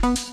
Thank